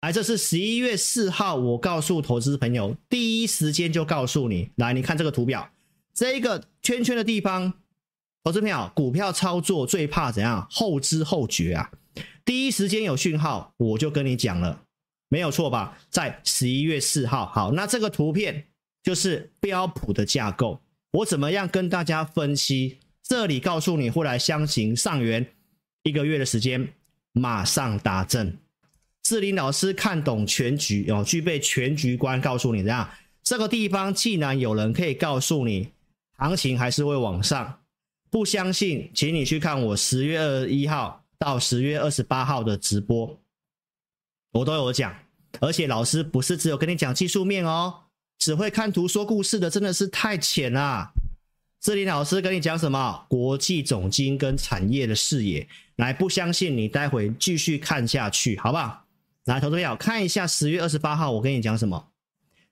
来，这是十一月四号，我告诉投资朋友，第一时间就告诉你。来，你看这个图表，这一个圈圈的地方，投资朋友，股票操作最怕怎样？后知后觉啊！第一时间有讯号，我就跟你讲了，没有错吧？在十一月四号，好，那这个图片就是标普的架构，我怎么样跟大家分析？这里告诉你会来箱型上缘，一个月的时间，马上达阵。志霖老师看懂全局哦，具备全局观，告诉你这样，这个地方既然有人可以告诉你行情还是会往上，不相信，请你去看我十月二十一号到十月二十八号的直播，我都有讲，而且老师不是只有跟你讲技术面哦，只会看图说故事的真的是太浅了。志霖老师跟你讲什么？国际总经跟产业的视野，来，不相信你待会继续看下去，好不好？来，投资朋友看一下十月二十八号，我跟你讲什么？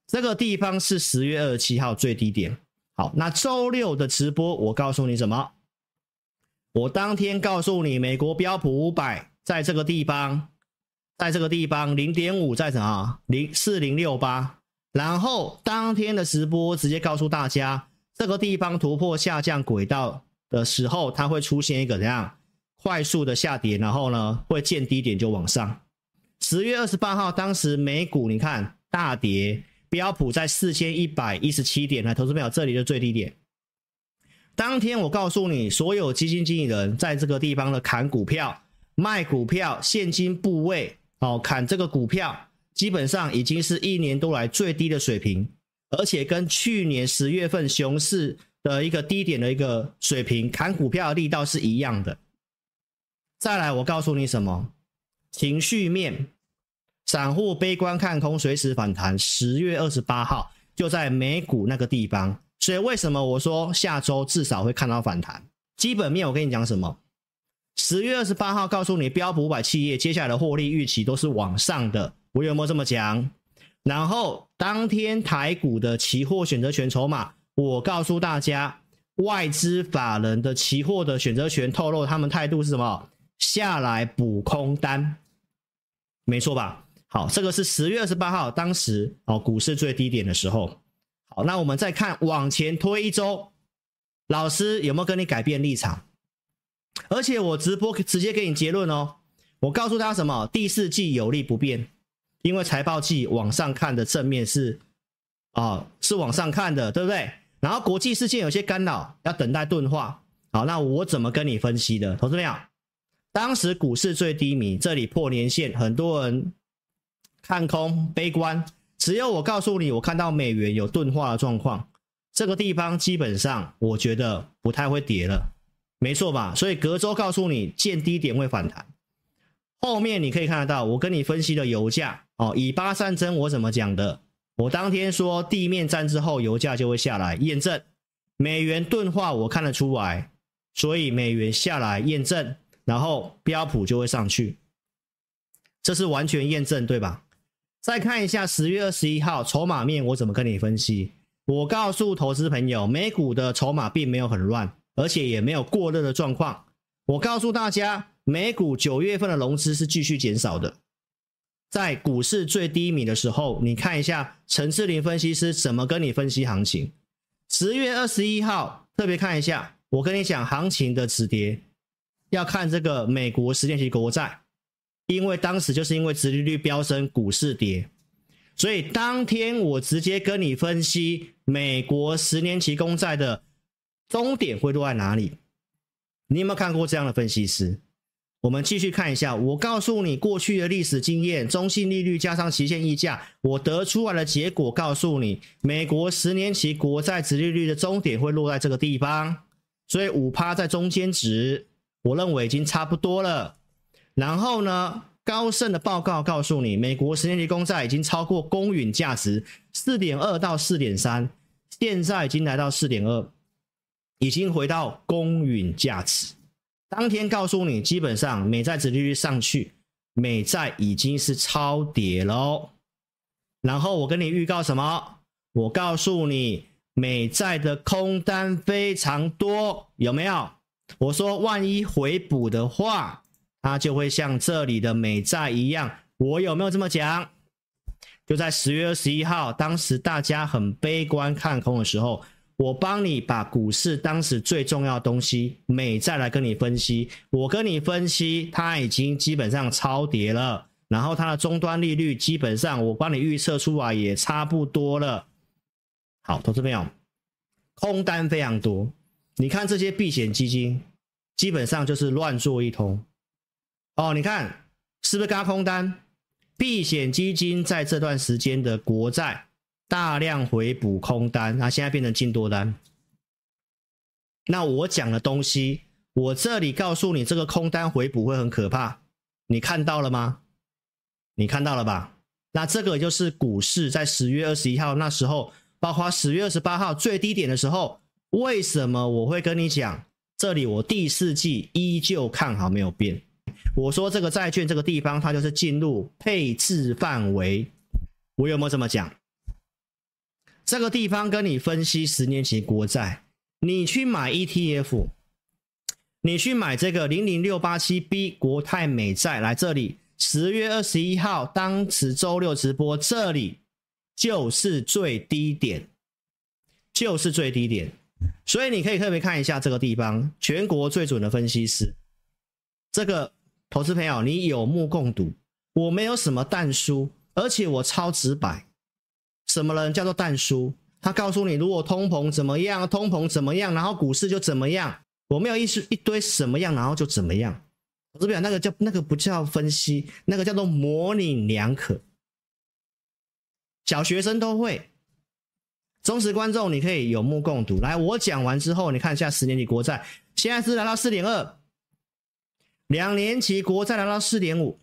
这个地方是十月二十七号最低点。好，那周六的直播，我告诉你什么？我当天告诉你，美国标普五百在这个地方，在这个地方零点五在什么？零四零六八。然后当天的直播直接告诉大家，这个地方突破下降轨道的时候，它会出现一个怎样快速的下跌，然后呢会见低点就往上。十月二十八号，当时美股你看大跌，标普在四千一百一十七点，来，投资朋友，这里的最低点。当天我告诉你，所有基金经理人在这个地方的砍股票、卖股票、现金部位，哦，砍这个股票，基本上已经是一年多来最低的水平，而且跟去年十月份熊市的一个低点的一个水平，砍股票的力道是一样的。再来，我告诉你什么？情绪面，散户悲观看空，随时反弹。十月二十八号就在美股那个地方，所以为什么我说下周至少会看到反弹？基本面我跟你讲什么？十月二十八号告诉你，标普五百企业接下来的获利预期都是往上的，我有没有这么讲？然后当天台股的期货选择权筹码，我告诉大家，外资法人的期货的选择权透露他们态度是什么？下来补空单，没错吧？好，这个是十月二十八号，当时哦股市最低点的时候。好，那我们再看往前推一周，老师有没有跟你改变立场？而且我直播直接给你结论哦，我告诉他什么？第四季有利不变，因为财报季往上看的正面是啊、是往上看的，对不对？然后国际事件有些干扰，要等待钝化。好，那我怎么跟你分析的？投资朋友。当时股市最低迷，这里破年线，很多人看空悲观。只有我告诉你，我看到美元有钝化的状况，这个地方基本上我觉得不太会跌了，没错吧？所以隔周告诉你见低点会反弹。后面你可以看得到，我跟你分析的油价哦，以巴战争我怎么讲的？我当天说地面战之后油价就会下来，验证美元钝化我看得出来，所以美元下来验证。然后标普就会上去，这是完全验证，对吧？再看一下十月二十一号筹码面，我怎么跟你分析？我告诉投资朋友，美股的筹码并没有很乱，而且也没有过热的状况。我告诉大家，美股九月份的融资是继续减少的。在股市最低迷的时候，你看一下陈志林分析师怎么跟你分析行情。十月二十一号特别看一下，我跟你讲行情的止跌。要看这个美国十年期国债，因为当时就是因为殖利率飙升，股市跌，所以当天我直接跟你分析美国十年期公债的终点会落在哪里。你有没有看过这样的分析师？我们继续看一下，我告诉你过去的历史经验，中性利率加上期限溢价，我得出来的结果告诉你，美国十年期国债殖利率的终点会落在这个地方，所以五趴在中间值。我认为已经差不多了。然后呢，高盛的报告告诉你，美国十年期公债已经超过公允价值四点二到四点三，现在已经来到四点二，已经回到公允价值。当天告诉你，基本上美债殖利率上去，美债已经是超跌喽。然后我跟你预告什么？我告诉你，美债的空单非常多，有没有？我说，万一回补的话，它就会像这里的美债一样我有没有这么讲？就在十月二十一号，当时大家很悲观看空的时候，我帮你把股市当时最重要的东西美债来跟你分析。我跟你分析，它已经基本上超跌了，然后它的终端利率基本上我帮你预测出来也差不多了。好，投资朋友，空单非常多，你看这些避险基金基本上就是乱做一通。哦，你看是不是轧空单？避险基金在这段时间的国债大量回补空单，那现在变成净多单。那我讲的东西，我这里告诉你，这个空单回补会很可怕，你看到了吗？你看到了吧？那这个就是股市在十月二十一号那时候，包括十月二十八号最低点的时候，为什么我会跟你讲？这里我第四季依旧看好，没有变。我说这个债券这个地方，它就是进入配置范围。我有没有这么讲？这个地方跟你分析十年期国债，你去买 ETF，你去买这个零零六八七 B 国泰美债，来这里，十月二十一号当时周六直播，这里就是最低点，就是最低点。所以你可以特别看一下这个地方，全国最准的分析师，这个。投资朋友，你有目共睹，我没有什么但书，而且我超直白。什么人叫做但书？他告诉你，如果通膨怎么样，通膨怎么样，然后股市就怎么样。我没有意思一堆什么样，然后就怎么样。投资朋友，那个叫那个不叫分析，那个叫做模棱两可。小学生都会，忠实观众你可以有目共睹。来，我讲完之后，你看一下十年期国债，现在是来到四点二。两年期国债来到四点五，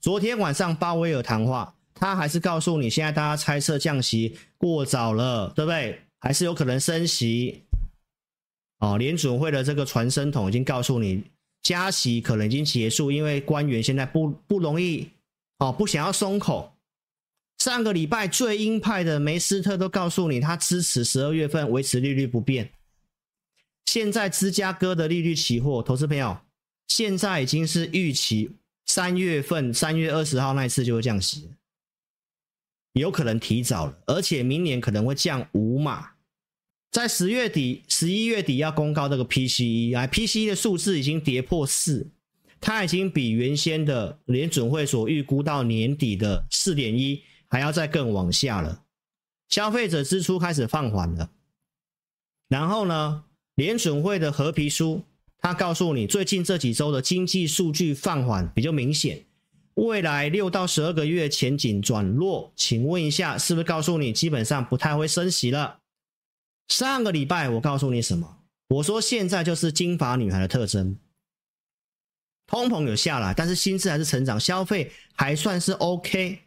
昨天晚上鲍威尔谈话，他还是告诉你，现在大家猜测降息过早了，对不对？还是有可能升息。哦，联准会的这个传声筒已经告诉你，加息可能已经结束，因为官员现在不不容易，哦，不想要松口。上个礼拜最鹰派的梅斯特都告诉你，他支持十二月份维持利率不变。现在芝加哥的利率期货，投资朋友。现在已经是预期三月份三月二十号那一次就会降息，有可能提早了，而且明年可能会降五码，在十月底、十一月底要公告这个 PCE，哎，PCE 的数字已经跌破四，它已经比原先的联准会所预估到年底的四点一还要再更往下了，消费者支出开始放缓了，然后呢，联准会的合皮书。他告诉你，最近这几周的经济数据放缓比较明显，未来六到十二个月前景转弱。请问一下，是不是告诉你基本上不太会升息了？上个礼拜我告诉你什么？我说现在就是金发女孩的特征，通膨有下来，但是薪资还是成长，消费还算是 OK。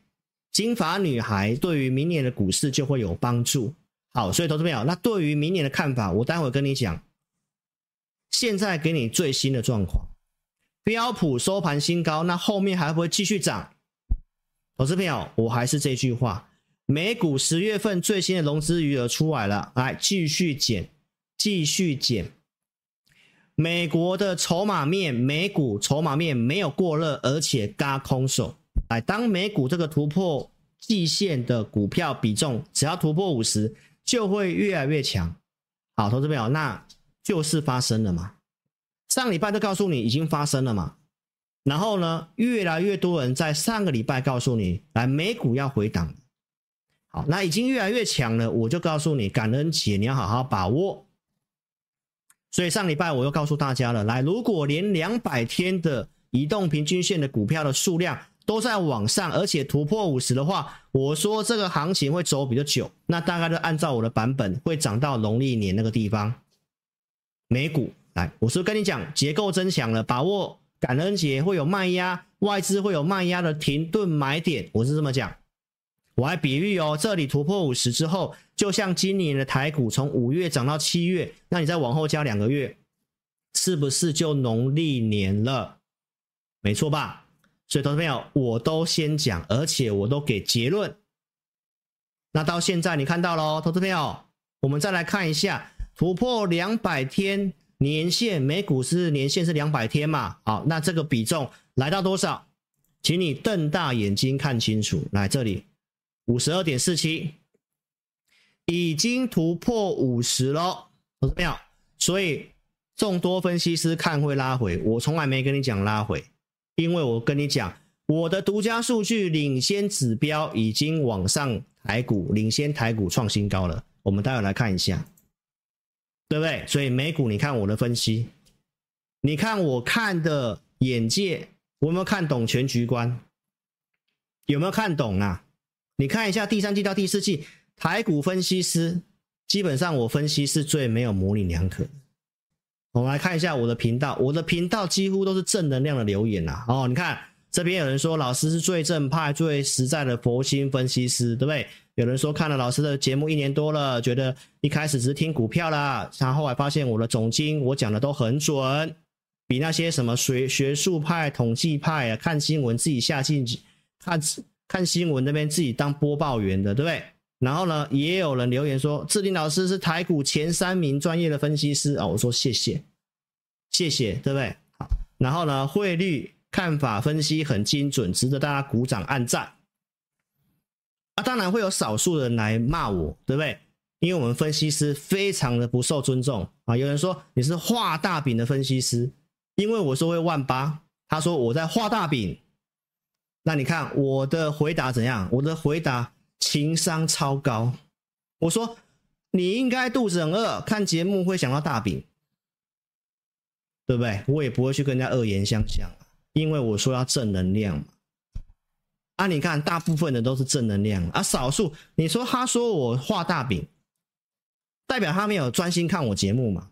金发女孩对于明年的股市就会有帮助。好，所以投资朋友，那对于明年的看法，我待会跟你讲。现在给你最新的状况，标普收盘新高，那后面还会继续涨？投资朋友，我还是这句话，美股十月份最新的融资余额出来了，来继续减，继续减。美国的筹码面，美股筹码面没有过热，而且嘎空手。来，当美股这个突破季线的股票比重，只要突破五十，就会越来越强。好，投资朋友，那。就是发生了嘛，上礼拜都告诉你已经发生了嘛，然后呢，越来越多人在上个礼拜告诉你，来美股要回档，好，那已经越来越强了，我就告诉你，感恩节你要好好把握。所以上礼拜我又告诉大家了，来，如果连两百天的移动平均线的股票的数量都在往上，而且突破五十的话，我说这个行情会走比较久，那大概就按照我的版本会涨到农历年那个地方。美股来，我是跟你讲结构增强了，把握感恩节会有卖压，外资会有卖压的停顿买点，我是这么讲。我还比喻哦，这里突破五十之后，就像今年的台股从五月涨到七月，那你再往后加两个月，是不是就农历年了？没错吧？所以投资朋友，我都先讲，而且我都给结论。那到现在你看到了哦，投资朋友，我们再来看一下。突破两百天年线，美股是年线是两百天嘛？好，那这个比重来到多少？请你瞪大眼睛看清楚。来这里，五十二点四七，已经突破五十了，有没有？所以众多分析师看会拉回，我从来没跟你讲拉回，因为我跟你讲，我的独家数据领先指标已经往上，台股领先台股创新高了。我们待会来看一下，对不对？所以美股，你看我的分析，你看我看的眼界。我有没有看懂全局观？有没有看懂啊？你看一下第三季到第四季台股分析师，基本上我分析是最没有模棱两可。我们来看一下我的频道，我的频道几乎都是正能量的留言呐。哦，你看这边有人说老师是最正派、最实在的佛心分析师，对不对？有人说看了老师的节目一年多了，觉得一开始只是听股票啦，然后后来发现我的总经我讲的都很准。比那些什么学学术派、统计派啊，看新闻自己下进去看看新闻那边自己当播报员的，对不对？然后呢，也有人留言说志霖老师是台股前三名专业的分析师啊，我说谢谢，谢谢，对不对？好，然后呢，汇率看法分析很精准，值得大家鼓掌按赞。啊，当然会有少数人来骂我，对不对？因为我们分析师非常的不受尊重啊，有人说你是画大饼的分析师。因为我说会万八，他说我在画大饼，那你看我的回答怎样？我的回答情商超高。我说你应该肚子很饿，看节目会想到大饼，对不对？我也不会去跟人家恶言相向，因为我说要正能量嘛。啊，你看大部分的都是正能量啊，少数你说他说我画大饼，代表他没有专心看我节目嘛？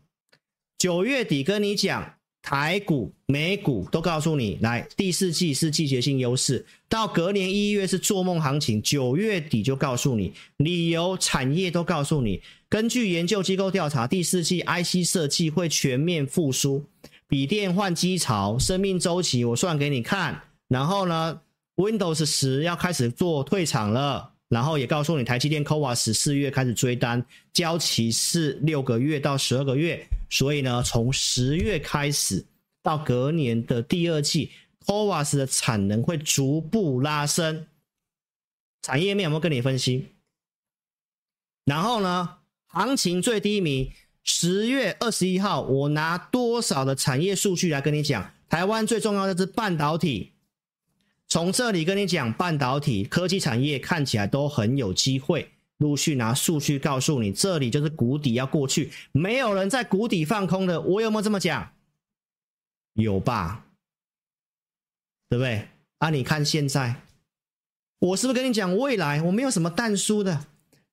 九月底跟你讲。台股、美股都告诉你，来第四季是季节性优势，到隔年一月是做梦行情，九月底就告诉你，理由产业都告诉你。根据研究机构调查，第四季 IC 设计会全面复苏，笔电换机潮生命周期我算给你看。然后呢，Windows 十要开始做退场了。然后也告诉你，台积电 CoWoS 四月开始追单，交期是六个月到十二个月，所以呢，从十月开始到隔年的第二季，CoWoS 的产能会逐步拉升。产业面有没有跟你分析？然后呢，行情最低迷，十月二十一号，我拿多少的产业数据来跟你讲？台湾最重要的是半导体。从这里跟你讲，半导体科技产业看起来都很有机会，陆续拿数据告诉你，这里就是谷底要过去，没有人在谷底放空的，我有没有这么讲？有吧？对不对？啊，你看现在，我是不是跟你讲未来？我没有什么但书的，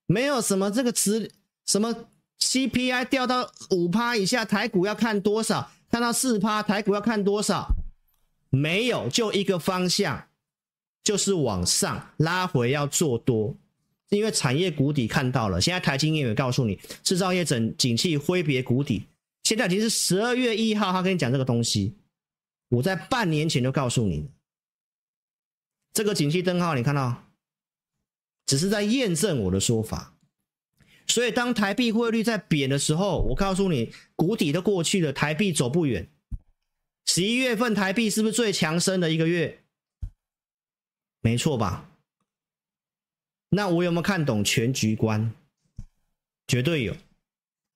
没有什么这个词，什么 CPI 掉到五趴以下，台股要看多少？看到四趴，台股要看多少？没有，就一个方向，就是往上拉回要做多，因为产业谷底看到了。现在台经验也告诉你，制造业整景气挥别谷底。现在已经是十二月一号，他跟你讲这个东西，我在半年前就告诉你，这个景气灯号你看到，只是在验证我的说法。所以当台币汇率在贬的时候，我告诉你，谷底都过去了，台币走不远。十一月份台币是不是最强升的一个月？没错吧？那我有没有看懂全局观？绝对有。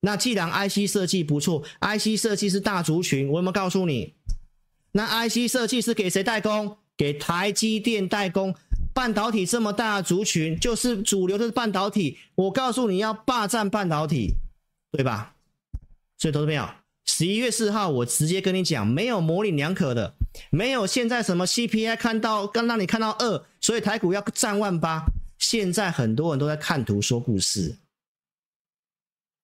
那既然 IC 设计不错，IC 设计是大族群，我有没有告诉你？那 IC 设计是给谁代工？给台积电代工。半导体这么大的族群，就是主流的半导体。我告诉你要霸占半导体，对吧？所以投资朋友。十一月四号，我直接跟你讲，没有模棱两可的，没有现在什么 CPI 看到刚让你看到二，所以台股要站万八。现在很多人都在看图说故事，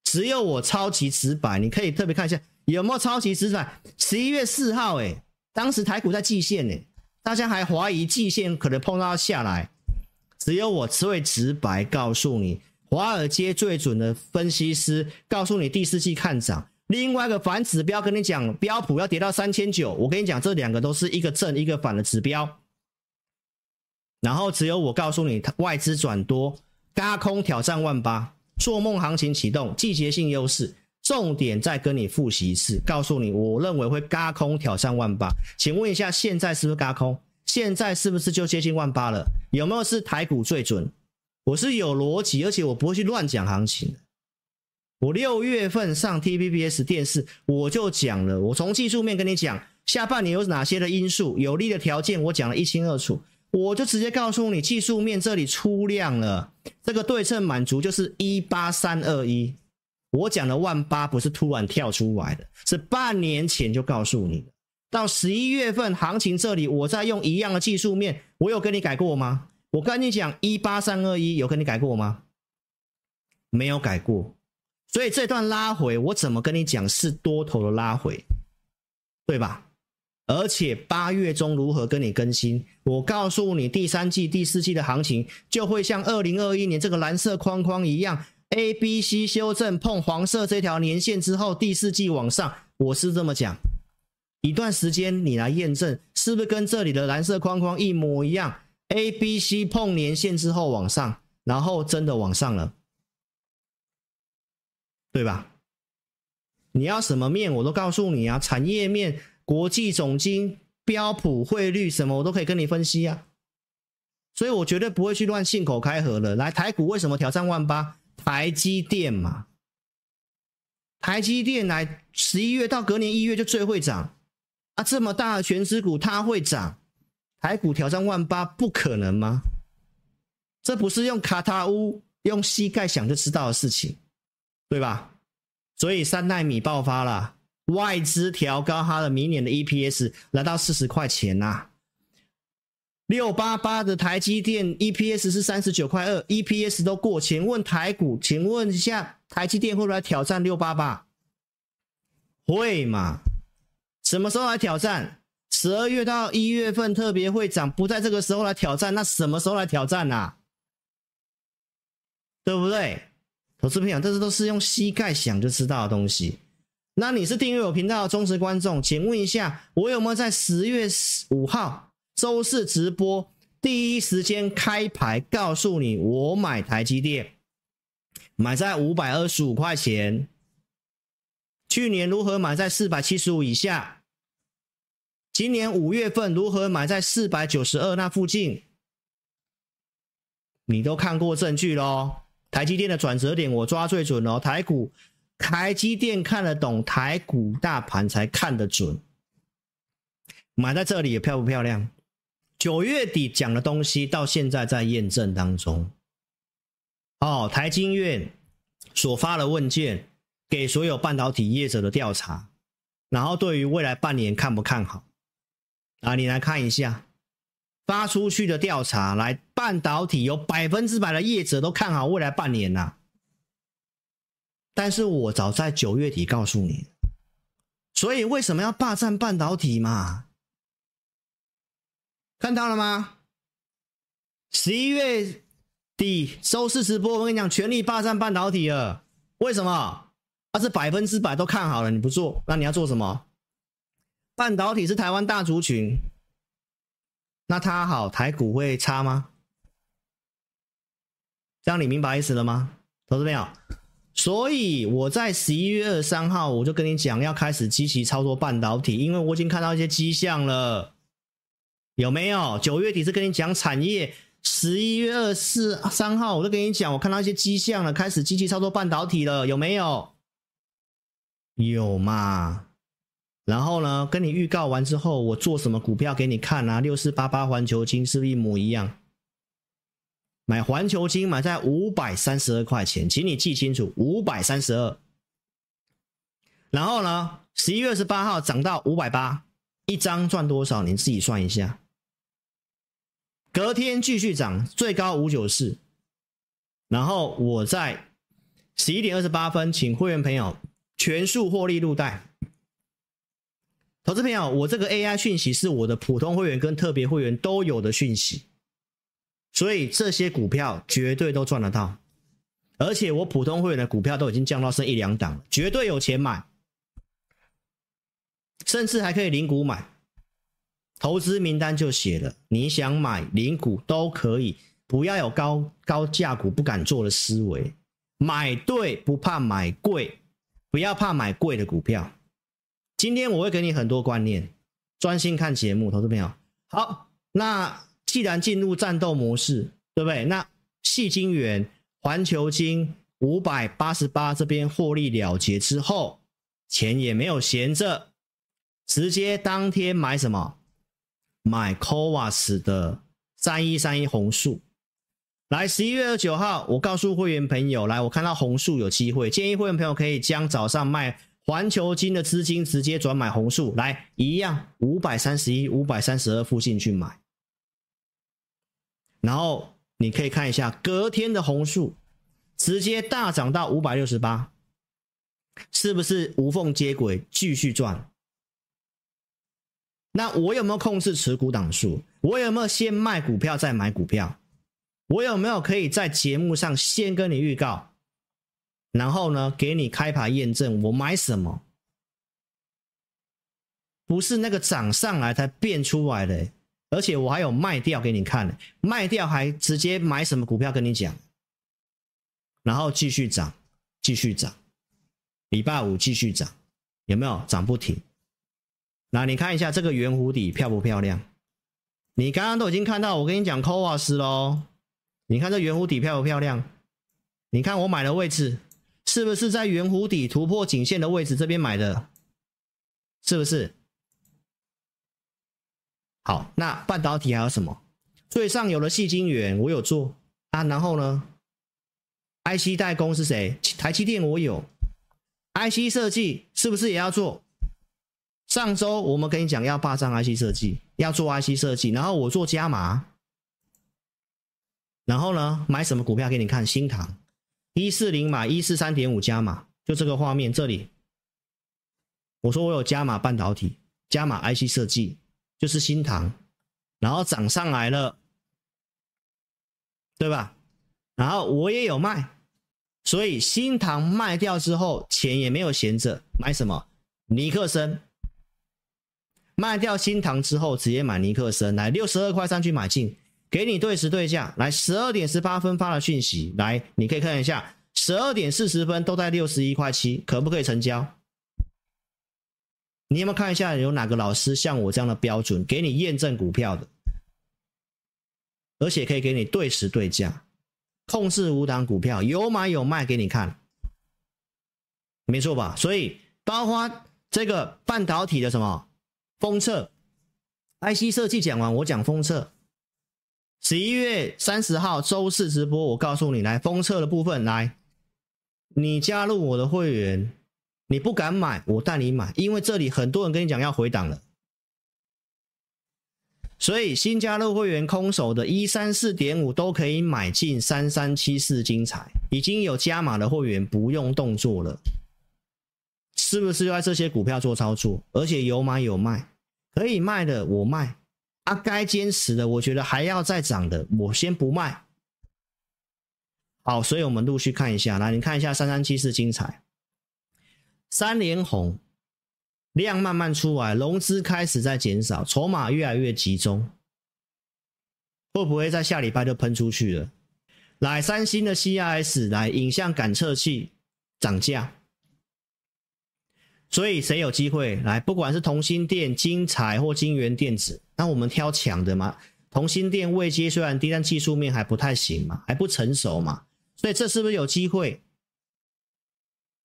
只有我超级直白，你可以特别看一下有没有超级直白。十一月四号，诶，当时台股在季线，诶，大家还怀疑季线可能碰到下来，只有我最直白告诉你，华尔街最准的分析师告诉你第四季看涨。另外一个反指标跟你讲，标普要跌到三千九，我跟你讲，这两个都是一个正一个反的指标。然后只有我告诉你，外资转多，嘎空挑战万八，做梦行情启动，季节性优势，重点再跟你复习一次，告诉你，我认为会嘎空挑战万八。请问一下，现在是不是嘎空？现在是不是就接近万八了？有没有是台股最准？我是有逻辑，而且我不会去乱讲行情的。我六月份上 TVBS 电视，我就讲了，我从技术面跟你讲，下半年有哪些的因素，有利的条件，我讲的一清二楚。我就直接告诉你，技术面这里出量了，这个对称满足就是一八三二一。我讲的万八不是突然跳出来的，是半年前就告诉你的。到十一月份行情这里，我再用一样的技术面，我有跟你改过吗？我跟你讲一八三二一，有跟你改过吗？没有改过。所以这段拉回，我怎么跟你讲是多头的拉回，对吧？而且八月中如何跟你更新？我告诉你，第三季、第四季的行情就会像二零二一年这个蓝色框框一样，A、B、C 修正碰黄色这条年线之后，第四季往上。我是这么讲，一段时间你来验证，是不是跟这里的蓝色框框一模一样？A、B、C 碰年线之后往上，然后真的往上了，对吧？你要什么面，我都告诉你啊，产业面。国际总经、标普汇率什么，我都可以跟你分析啊，所以我绝对不会去乱信口开河的。来，台股为什么挑战万八？台积电嘛，台积电来十一月到隔年一月就最会涨啊，这么大的权值股它会涨，台股挑战万八不可能吗？这不是用卡塔乌用膝盖想就知道的事情，对吧？所以三奈米爆发了。外资调高它的明年的 EPS 来到四十块钱呐、啊，六八八的台积电 EPS 是三十九块二，EPS 都过。请问台股，请问一下，台积电会不会来挑战六八八？会嘛？什么时候来挑战？十二月到一月份特别会涨，不在这个时候来挑战，那什么时候来挑战啊？对不对？投资朋友，这是都是用膝盖想就知道的东西。那你是订阅我频道的忠实观众，请问一下，我有没有在十月五号周四直播第一时间开牌告诉你我买台积电，买在五百二十五块钱？去年如何买在四百七十五以下？今年五月份如何买在四百九十二那附近？你都看过证据喽？台积电的转折点我抓最准哦，台股。台积电看得懂，台股大盘才看得准。买在这里也漂不漂亮？九月底讲的东西到现在在验证当中。哦，台经院所发的问卷给所有半导体业者的调查，然后对于未来半年看不看好？啊，你来看一下发出去的调查，来半导体有百分之百的业者都看好未来半年呐、但是我早在九月底告诉你，所以为什么要霸占半导体嘛？看到了吗？十一月底收视直播，我跟你讲，全力霸占半导体了。为什么？它是百分之百都看好了，你不做，那你要做什么？半导体是台湾大族群，那它好，台股会差吗？这样你明白意思了吗？投资朋友。所以我在十一月二十三号我就跟你讲要开始积极操作半导体，因为我已经看到一些迹象了，有没有？九月底是跟你讲产业，十一月二十三号我就跟你讲，我看到一些迹象了，开始积极操作半导体了，有没有？有嘛？然后呢，跟你预告完之后，我做什么股票给你看啊？六四八八环球金是不是一模一样？买环球金买在五百三十二块钱，请你记清楚，五百三十二。然后呢，十一月二十八号涨到五百八，一张赚多少？你自己算一下。隔天继续涨，最高五九四。然后我在十一点二十八分，请会员朋友全数获利入袋。投资朋友，我这个 AI 讯息是我的普通会员跟特别会员都有的讯息。所以这些股票绝对都赚得到，而且我普通会员的股票都已经降到剩一两档了，绝对有钱买，甚至还可以零股买，投资名单就写了，你想买零股都可以，不要有高高价股不敢做的思维，买对不怕买贵，不要怕买贵的股票。今天我会给你很多观念，专心看节目，投资朋友好。那既然进入战斗模式，对不对？那矽晶元、环球晶五百八十八这边获利了结之后，钱也没有闲着，直接当天买什么？买 CoWoS 的三一三一红树。来，十一月二十九号，我告诉会员朋友，来，我看到红树有机会，建议会员朋友可以将早上卖环球金的资金直接转买红树，来，一样五百三十一、五百三十二附近去买。然后你可以看一下隔天的红树，直接大涨到五百六十八，是不是无缝接轨继续赚？那我有没有控制持股档数？我有没有先卖股票再买股票？我有没有可以在节目上先跟你预告，然后呢给你开牌验证我买什么？不是那个涨上来才变出来的。而且我还有卖掉给你看，卖掉还直接买什么股票跟你讲，然后继续涨，继续涨，礼拜五继续涨，有没有涨不停？那你看一下这个圆弧底漂不漂亮？你刚刚都已经看到，我跟你讲 CoWoS 喽，你看这圆弧底漂不漂亮？你看我买的位置是不是在圆弧底突破颈线的位置这边买的？是不是？好，那半导体还有什么？最上游的细晶圆我有做啊，然后呢，IC 代工是谁？台积电我有，IC 设计是不是也要做？上周我们跟你讲要霸占 IC 设计，要做 IC 设计，然后我做加码，然后呢，买什么股票给你看？新唐一四零买一四三点五加码，就这个画面这里，我说我有加码半导体，加码 IC 设计。就是新唐，然后涨上来了，对吧？然后我也有卖，所以新唐卖掉之后，钱也没有闲着，买什么？尼克森。卖掉新唐之后，直接买尼克森，来六十二块三去买进，给你对时对价，来十二点十八分发的讯息，来你可以看一下，十二点四十分都在六十一块七，可不可以成交？你有没有看一下有哪个老师像我这样的标准，给你验证股票的，而且可以给你对时对价，控制五档股票，有买有卖给你看，没错吧？所以包括这个半导体的什么封测，IC 设计讲完，我讲封测。十一月三十号周四直播，我告诉你来封测的部分来，你加入我的会员。你不敢买，我带你买，因为这里很多人跟你讲要回档了，所以新加入会员空手的一三四点五都可以买进三三七四精彩，已经有加码的会员不用动作了，是不是要在这些股票做操作？而且有买有卖，可以卖的我卖，啊，该坚持的，我觉得还要再涨的，我先不卖。好，所以我们陆续看一下，来，你看一下三三七四精彩。三连红，量慢慢出来，融资开始在减少，筹码越来越集中，会不会在下礼拜就喷出去了？来，三星的 CIS 来影像感测器涨价，所以谁有机会来？不管是同欣电、金彩或晶圆电子，那我们挑强的嘛。同心电位接虽然低，但技术面还不太行嘛，还不成熟嘛，所以这是不是有机会？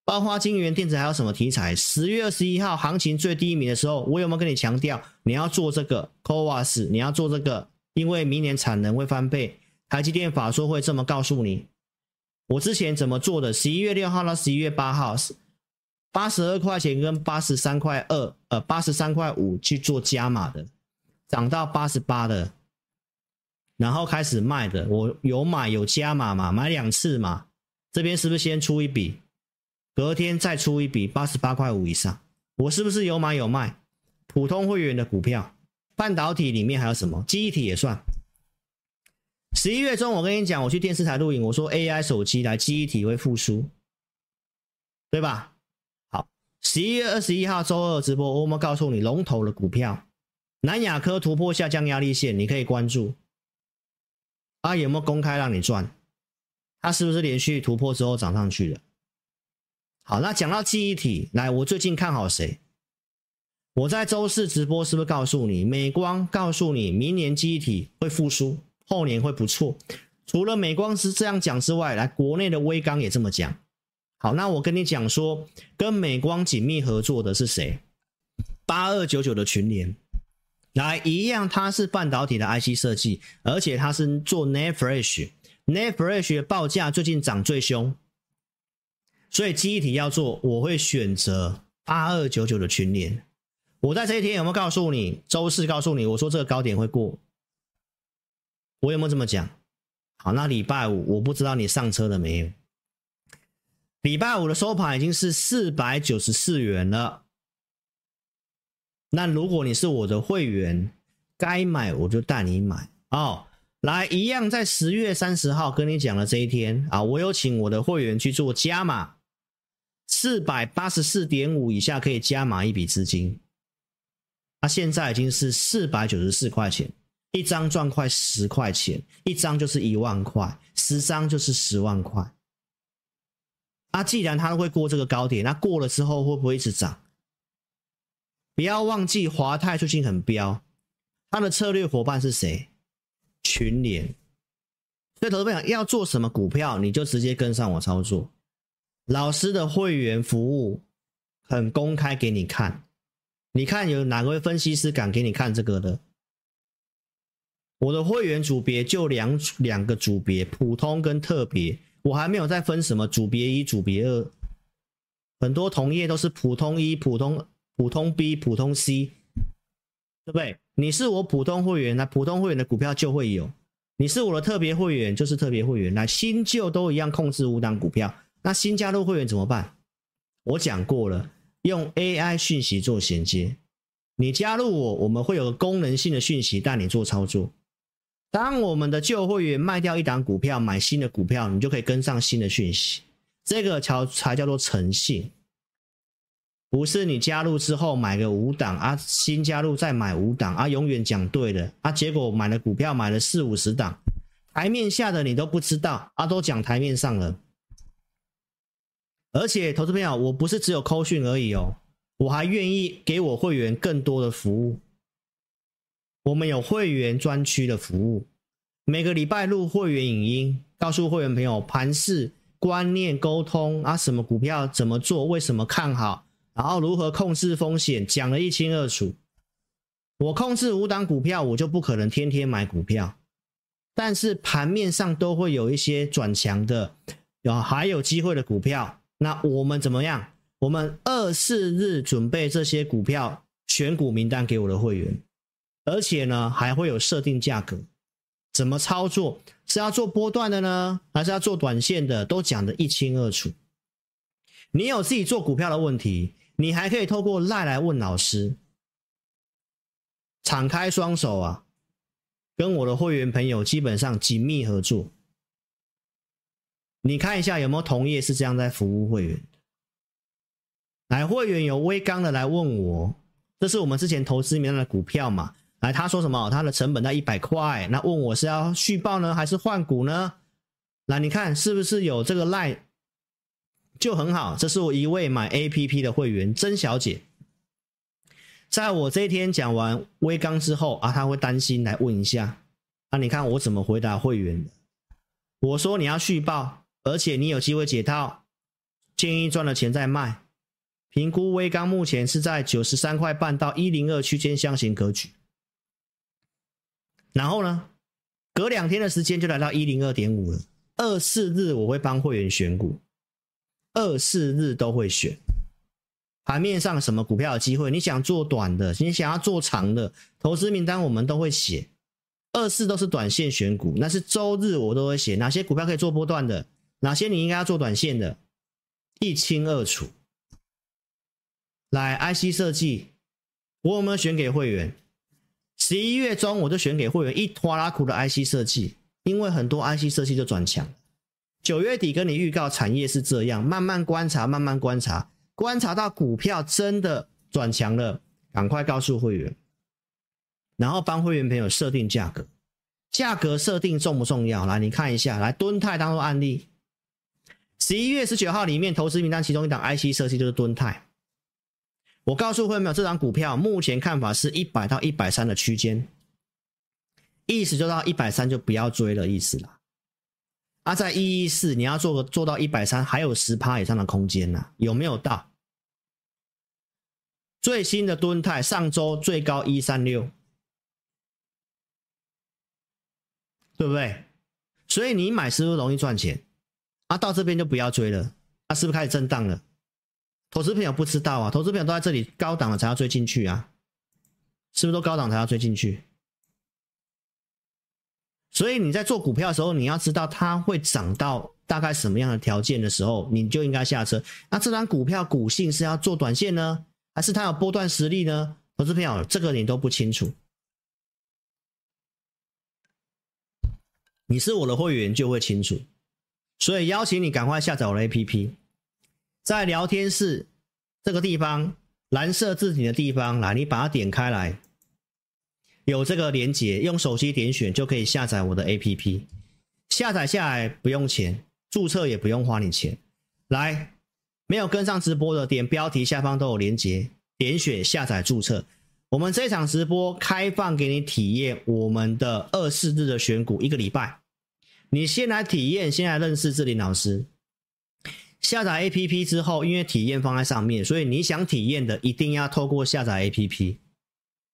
包括晶圆电子还有什么题材？十月二十一号行情最低迷的时候，我有没有跟你强调你要做这个 CoWoS？你要做这个，因为明年产能会翻倍。台积电法说会这么告诉你。我之前怎么做的？十一月六号到十一月八号，八十二块钱跟八十三块二，呃，八十三块五去做加码的，涨到八十八的，然后开始卖的。我有买有加码嘛？买两次嘛？这边是不是先出一笔？隔天再出一笔八十八块五以上，我是不是有买有卖？普通会员的股票，半导体里面还有什么？记忆体也算。十一月中我跟你讲，我去电视台录影，我说 AI 手机来记忆体会复苏，对吧？好，十一月二十一号周二直播，我们告诉你龙头的股票，南亚科突破下降压力线，你可以关注。啊，有没有公开让你赚？它是不是连续突破之后涨上去的？好，那讲到记忆体，来，我最近看好谁？我在周四直播是不是告诉你，美光告诉你，明年记忆体会复苏，后年会不错。除了美光是这样讲之外，来国内的威刚也这么讲。好，那我跟你讲说，跟美光紧密合作的是谁？八二九九的群联，来一样，它是半导体的 IC 设计，而且它是做 NAND Flash，NAND Flash 的报价最近涨最凶，所以记忆体要做，我会选择八二九九的群联。我在这一天有没有告诉你？周四告诉你，我说这个高点会过。我有没有这么讲？好，那礼拜五我不知道你上车了没有？礼拜五的收盘已经是四百九十四元了。那如果你是我的会员，该买我就带你买哦。来，一样在十月三十号跟你讲的这一天啊，我有请我的会员去做加码，四百八十四点五以下可以加码一笔资金。它、啊、现在已经是四百九十四块钱，一张赚快十块钱，一张就是一万块，十张就是十万块。啊，既然它会过这个高点，那过了之后会不会一直涨？不要忘记华泰最近很飙，它的策略伙伴是谁？群联。所以投资朋友要做什么股票，你就直接跟上我操作。老师的会员服务很公开给你看。你看有哪位分析师敢给你看这个的？我的会员组别就两两个组别，普通跟特别，我还没有再分什么组别一、组别二。很多同业都是普通一、普通普通 B、普通 C，对不对？你是我普通会员，那普通会员的股票就会有；你是我的特别会员，就是特别会员。那新旧都一样，控制五档股票。那新加入会员怎么办？我讲过了。用 AI 讯息做衔接，你加入我，我们会有个功能性的讯息带你做操作。当我们的旧会员卖掉一档股票，买新的股票，你就可以跟上新的讯息。这个才才叫做诚信，不是你加入之后买个五档啊，新加入再买五档啊，永远讲对的啊，结果买了股票买了四五十档，台面下的你都不知道啊，都讲台面上了。而且，投资朋友，我不是只有扣讯而已哦，我还愿意给我会员更多的服务。我们有会员专区的服务，每个礼拜录会员影音，告诉会员朋友盘势观念沟通啊，什么股票怎么做，为什么看好，然后如何控制风险，讲得一清二楚。我控制五档股票，我就不可能天天买股票，但是盘面上都会有一些转强的，有还有机会的股票。那我们怎么样？我们二四日准备这些股票选股名单给我的会员，而且呢还会有设定价格，怎么操作？是要做波段的呢，还是要做短线的？都讲得一清二楚。你有自己做股票的问题，你还可以透过赖来问老师，敞开双手啊，跟我的会员朋友基本上紧密合作。你看一下有没有同业是这样在服务会员的？来，会员有威刚的来问我，这是我们之前投资里面的股票嘛？来，他说什么？他的成本在一百块，那问我是要续报呢，还是换股呢？来，你看是不是有这个赖就很好？这是我一位买 APP 的会员曾小姐，在我这一天讲完威刚之后啊，他会担心来问一下，啊，你看我怎么回答会员的？我说你要续报。而且你有机会解套，建议赚了钱再卖。评估威刚目前是在九十三块半到一零二区间箱型格局。然后呢，隔两天的时间就来到一零二点五了。二四日我会帮会员选股，二四日都会选。盘面上什么股票有机会？你想做短的，你想要做长的，投资名单我们都会写。二四都是短线选股，那是周日我都会写哪些股票可以做波段的。哪些你应该要做短线的，一清二楚。来，IC 设计，我有没有选给会员？十一月中我就选给会员一拖拉库的 IC 设计，因为很多 IC 设计就转强。九月底跟你预告产业是这样，慢慢观察，慢慢观察，观察到股票真的转强了，赶快告诉会员，然后帮会员朋友设定价格。价格设定重不重要？来，你看一下，来敦泰当做案例。十一月十九号里面投资名单其中一档 IC 设计就是敦泰，我告诉会员没有，这张股票目前看法是一百到一百三的区间，意思就到一百三就不要追了，意思啦。啊，在一一四你要做个做到一百三，还有十趴以上的空间呢，有没有到？最新的敦泰上周最高一三六，对不对？所以你买是不是容易赚钱？啊，到这边就不要追了，啊，是不是开始震荡了？投资朋友不知道啊，投资朋友都在这里高档了才要追进去啊，是不是都高档才要追进去？所以你在做股票的时候，你要知道它会涨到大概什么样的条件的时候，你就应该下车。那这张股票股性是要做短线呢，还是它有波段实力呢？投资朋友，这个你都不清楚。你是我的会员就会清楚，所以邀请你赶快下载我的 APP，在聊天室这个地方蓝色字体的地方来，你把它点开来。有这个连接，用手机点选就可以下载我的 APP。下载下来不用钱，注册也不用花你钱。来，没有跟上直播的，点标题下方都有连接，点选下载注册。我们这场直播开放给你体验我们的二四日的选股一个礼拜。你先来体验，先来认识志林老师。下载 APP 之后，因为体验放在上面，所以你想体验的一定要透过下载 APP。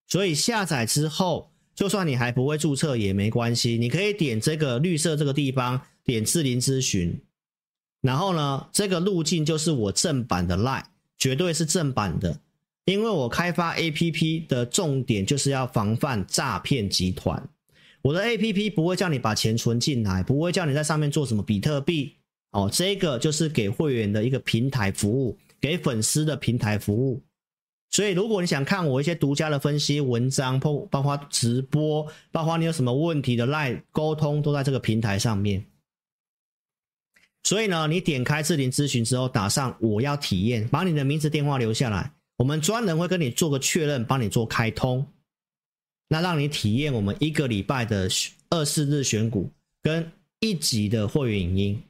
所以下载之后，就算你还不会注册也没关系，你可以点这个绿色这个地方，点志霖咨询，然后呢，这个路径就是我正版的 LINE，绝对是正版的，因为我开发 APP 的重点就是要防范诈骗集团，我的 APP 不会叫你把钱存进来，不会叫你在上面做什么比特币，哦，这个就是给会员的一个平台服务，给粉丝的平台服务。所以，如果你想看我一些独家的分析文章，包包括直播，包括你有什么问题的 LINE 沟通，都在这个平台上面。所以呢，你点开志霖咨询之后，打上我要体验，把你的名字、电话留下来，我们专人会跟你做个确认，帮你做开通，那让你体验我们一个礼拜的二四日选股跟一级的会员影音。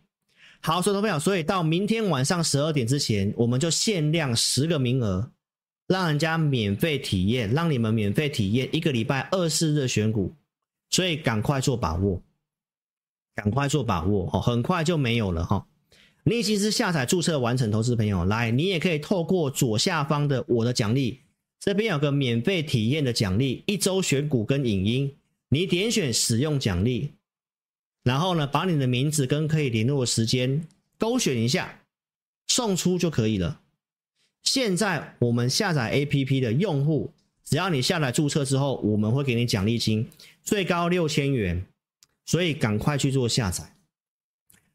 好，所有朋友，所以到明天晚上十二点之前，我们就限量十个名额。让人家免费体验，让你们免费体验一个礼拜二四日选股，所以赶快做把握，赶快做把握哦，很快就没有了哈。你已经是下载注册完成，投资朋友来，你也可以透过左下方的我的奖励，这边有个免费体验的奖励，一周选股跟影音，你点选使用奖励，然后呢，把你的名字跟可以联络的时间勾选一下，送出就可以了。现在我们下载 APP 的用户，只要你下载注册之后，我们会给你奖励金，最高六千元，所以赶快去做下载。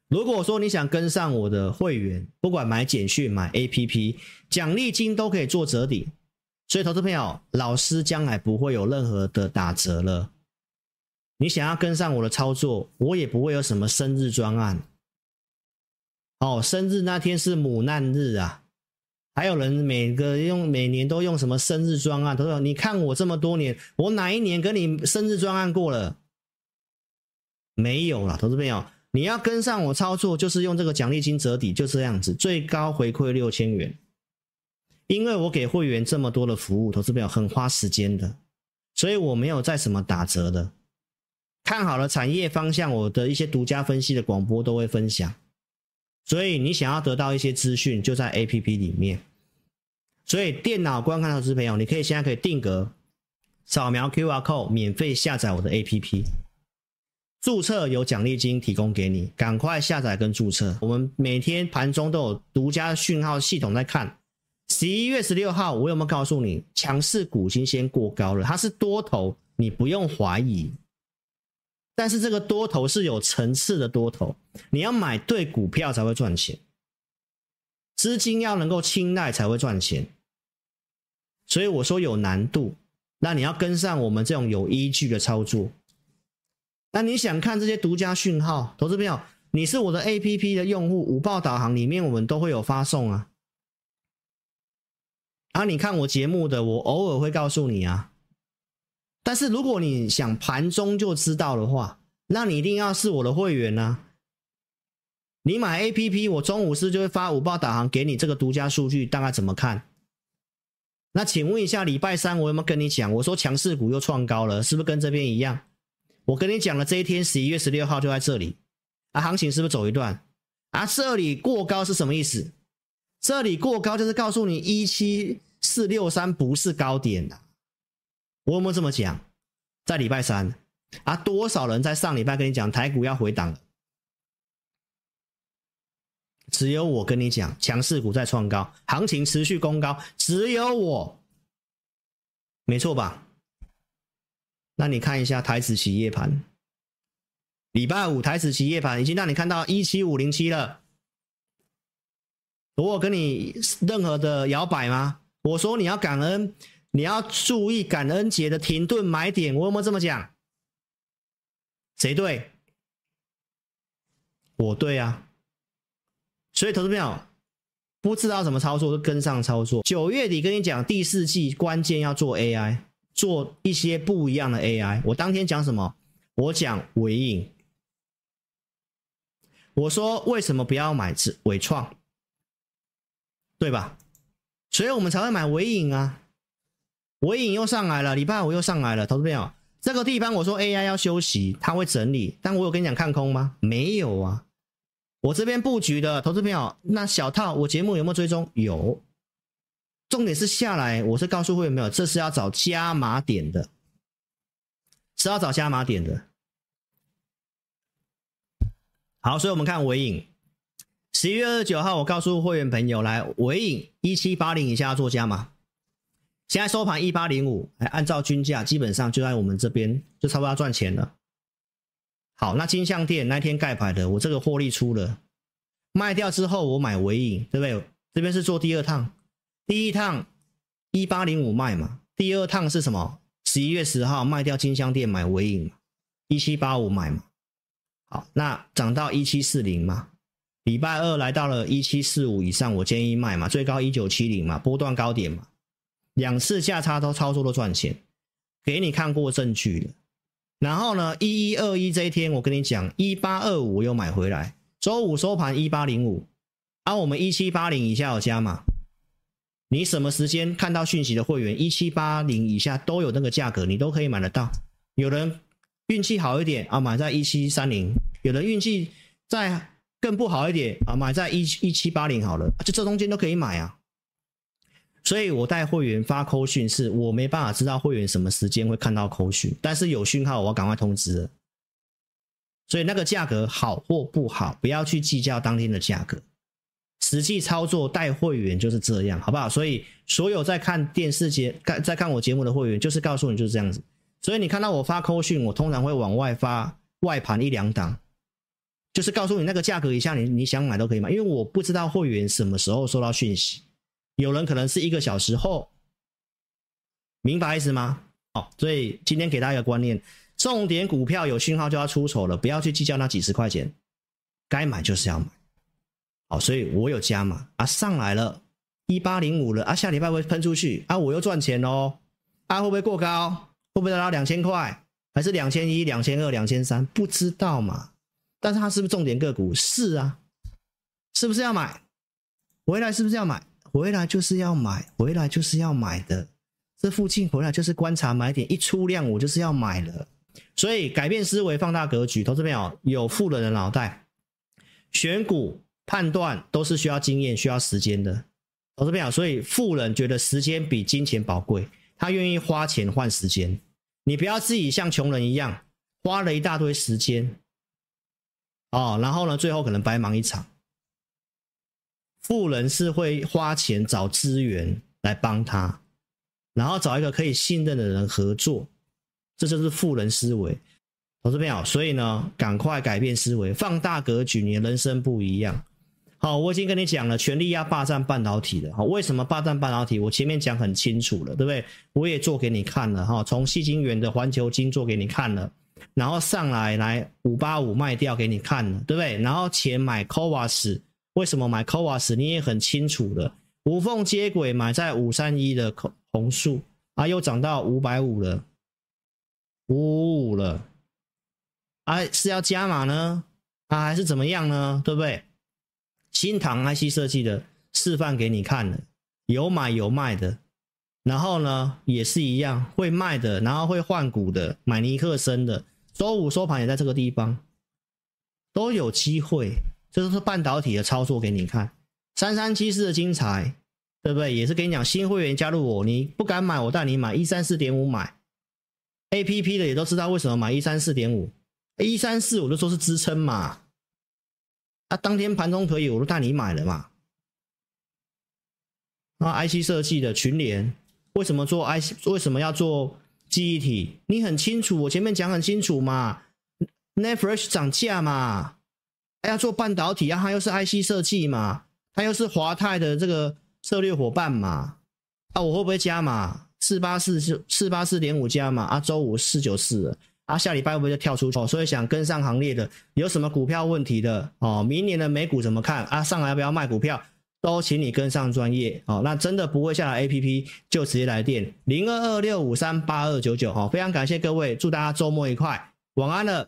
如果说你想跟上我的会员，不管买简讯、买 APP，奖励金都可以做折抵。所以，投资朋友，老师将来不会有任何的打折了。你想要跟上我的操作，我也不会有什么生日专案。哦，生日那天是母难日啊。还有人每个用每年都用什么生日专案？他说：“你看我这么多年，我哪一年跟你生日专案过了？没有了，投资朋友，你要跟上我操作，就是用这个奖励金折抵，就这样子，最高回馈六千元。因为我给会员这么多的服务，投资朋友很花时间的，所以我没有在什么打折的。看好了产业方向，我的一些独家分析的广播都会分享。”所以你想要得到一些资讯，就在 APP 里面。所以电脑观看投资朋友，你可以现在可以定格，扫描 QR code，免费下载我的 APP，注册有奖励金提供给你，赶快下载跟注册。我们每天盘中都有独家讯号系统在看。十一月十六号，我有没有告诉你，强势股已经先过高了，它是多头，你不用怀疑。但是这个多头是有层次的多头，你要买对股票才会赚钱，资金要能够青睐才会赚钱，所以我说有难度，那你要跟上我们这种有依据的操作。那你想看这些独家讯号，投资朋友，你是我的 APP 的用户，五报导航里面我们都会有发送啊。啊，你看我节目的，我偶尔会告诉你啊。但是如果你想盘中就知道的话，那你一定要是我的会员啊！你买 APP，我中午是就会发五报导航给你这个独家数据，大概怎么看？那请问一下，礼拜三我有没有跟你讲？我说强势股又创高了，是不是跟这边一样？我跟你讲了，这一天十一月十六号就在这里啊，行情是不是走一段？啊，这里过高是什么意思？这里过高就是告诉你一七四六三不是高点的。我有没有这么讲？在礼拜三啊，多少人在上礼拜跟你讲台股要回档了？只有我跟你讲，强势股在创高，行情持续攻高，只有我，没错吧？那你看一下台指期夜盘，礼拜五台指期夜盘已经让你看到一七五零七了。我有跟你任何的摇摆吗？我说你要感恩，你要注意感恩节的停顿买点，我有没有这么讲？谁对？我对啊。所以，投资朋友不知道怎么操作，就跟上操作。九月底跟你讲，第四季关键要做 AI，做一些不一样的 AI。我当天讲什么？我讲纬颖。我说为什么不要买纬创？对吧？所以我们才会买纬颖啊。尾影又上来了，礼拜五又上来了。投资朋友，这个地方我说 AI 要休息，它会整理，但我有跟你讲看空吗？没有啊。我这边布局的投资朋友，那小套我节目有没有追踪？有，重点是下来，我是告诉会员没有，这是要找加码点的，是要找加码点的。好，所以我们看尾影，十一月二十九号，我告诉会员朋友来，尾影一七八零以下做加码，现在收盘一八零五，哎，按照均价，基本上就在我们这边，就差不多要赚钱了。好，那金像电那天盖牌的，我这个获利出了，卖掉之后我买尾影，对不对？这边是做第二趟，第一趟一八零五卖嘛，第二趟是什么？十一月十号卖掉金像电买纬颖，一七八五买嘛。好，那涨到一七四零嘛，礼拜二来到了一七四五以上，我建议卖嘛，最高一九七零嘛，波段高点嘛，两次价差都操作都赚钱，给你看过证据了。然后呢，一一二一这一天，我跟你讲，一八二五又买回来，周五收盘一八零五，啊我们一七八零以下有加码。你什么时间看到讯息的会员，一七八零以下都有那个价格，你都可以买得到。有人运气好一点啊，买在一七三零；有人运气再更不好一点啊，买在一一七八零好了，就这中间都可以买啊。所以我带会员发扣讯，是我没办法知道会员什么时间会看到扣讯，但是有讯号我要赶快通知。所以那个价格好或不好，不要去计较当天的价格，实际操作带会员就是这样，好不好？所以所有在看电视节、看在看我节目的会员，就是告诉你就是这样子。所以你看到我发扣讯，我通常会往外发外盘一两档，就是告诉你那个价格以下，你你想买都可以买，因为我不知道会员什么时候收到讯息。有人可能是一个小时后，明白意思吗？哦，所以今天给大家一个观念：重点股票有讯号就要出手了，不要去计较那几十块钱，该买就是要买。好，所以我有加码啊，上来了一八零五了啊，下礼拜会喷出去啊，我又赚钱哦。啊，会不会过高？会不会达到两千块？还是两千一、两千二、两千三？不知道嘛。但是它是不是重点个股？是啊，是不是要买？回来是不是要买？回来就是要买，回来就是要买的。这附近回来就是观察买点，一出量我就是要买了。所以改变思维，放大格局，投资朋友有富人的脑袋，选股判断都是需要经验、需要时间的。投资朋友，所以富人觉得时间比金钱宝贵，他愿意花钱换时间。你不要自己像穷人一样花了一大堆时间，哦，然后呢，最后可能白忙一场。富人是会花钱找资源来帮他，然后找一个可以信任的人合作，这就是富人思维。投资朋友，所以呢，赶快改变思维，放大格局，你的人生不一样。好，我已经跟你讲了，全力要霸占半导体了。好，为什么霸占半导体？我前面讲很清楚了，对不对？我也做给你看了哈，从细晶圆的环球晶做给你看了，然后上来来五八五卖掉给你看了，对不对？然后钱买 CoWoS。为什么买 CoWoS？你也很清楚的，无缝接轨买在五三一的红树啊，又涨到五百五了，五五五了，啊，是要加码呢？啊，还是怎么样呢？对不对？新唐 IC 设计的示范给你看了，有买有卖的，然后呢，也是一样会卖的，然后会换股的，买尼克森的，周五收盘也在这个地方，都有机会。这都是半导体的操作给你看，三三七四的精彩，对不对？也是跟你讲，新会员加入我，你不敢买，我带你买一三四点五买。A P P 的也都知道为什么买一三四点五，一三四我就说是支撑嘛。啊，当天盘中可以，我都带你买了嘛。那 I C 设计的群联，为什么做 I C？为什么要做记忆体？你很清楚，我前面讲很清楚嘛。NAND Flash 涨价嘛。还要做半导体啊，它又是 IC 设计嘛，它又是华泰的这个策略伙伴嘛，啊，我会不会加码？四八四四八四点五加嘛啊，周五四九四啊，下礼拜会不会就跳出去？所以想跟上行列的，有什么股票问题的哦？明年的美股怎么看啊？上来要不要卖股票？都请你跟上专业哦。那真的不会下来 APP 就直接来电零二二六五三八二九九哦。非常感谢各位，祝大家周末愉快，晚安了。